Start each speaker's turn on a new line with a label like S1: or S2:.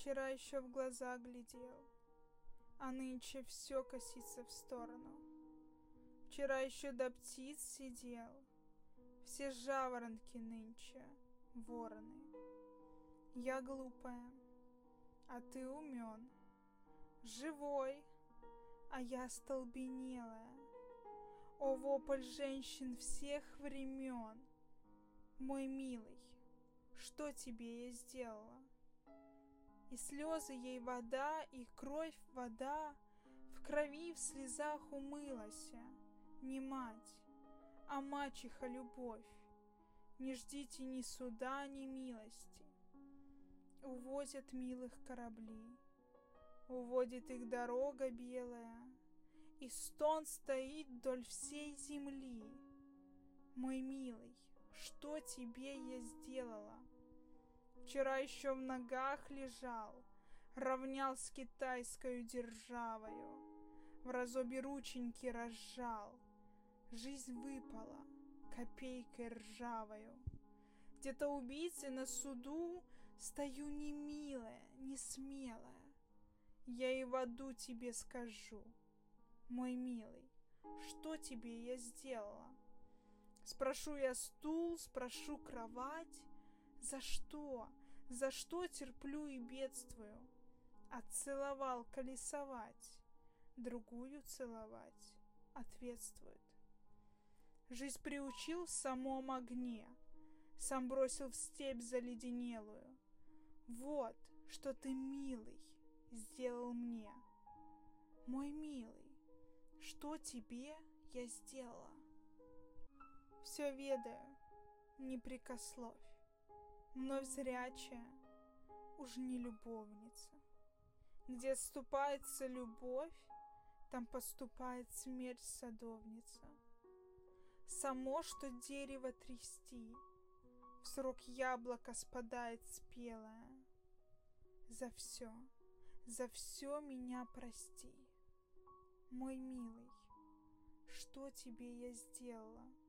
S1: Вчера еще в глаза глядел, а нынче все косится в сторону. Вчера еще до птиц сидел, все жаворонки нынче вороны. Я глупая, а ты умен, живой, а я столбенелая. О, вопль женщин всех времен, мой милый, что тебе я сделала? И слезы ей вода, и кровь вода, В крови в слезах умылась, не мать, а мачеха любовь. Не ждите ни суда, ни милости. Увозят милых корабли, Уводит их дорога белая, И стон стоит вдоль всей земли. Мой милый, что тебе я сделала? Вчера еще в ногах лежал, Равнял с китайскою державою, В разобе рученьки разжал. Жизнь выпала копейкой ржавою. Где-то убийцы на суду Стою не милая, не смелая. Я и в аду тебе скажу, Мой милый, что тебе я сделала? Спрошу я стул, спрошу кровать, за что? За что терплю и бедствую? Отцеловал колесовать, другую целовать ответствует. Жизнь приучил в самом огне, сам бросил в степь заледенелую. Вот, что ты, милый, сделал мне. Мой милый, что тебе я сделала? Все ведаю, не прикословь вновь зрячая, уж не любовница. Где отступается любовь, там поступает смерть садовница. Само, что дерево трясти, в срок яблоко спадает спелое. За все, за все меня прости, мой милый, что тебе я сделала?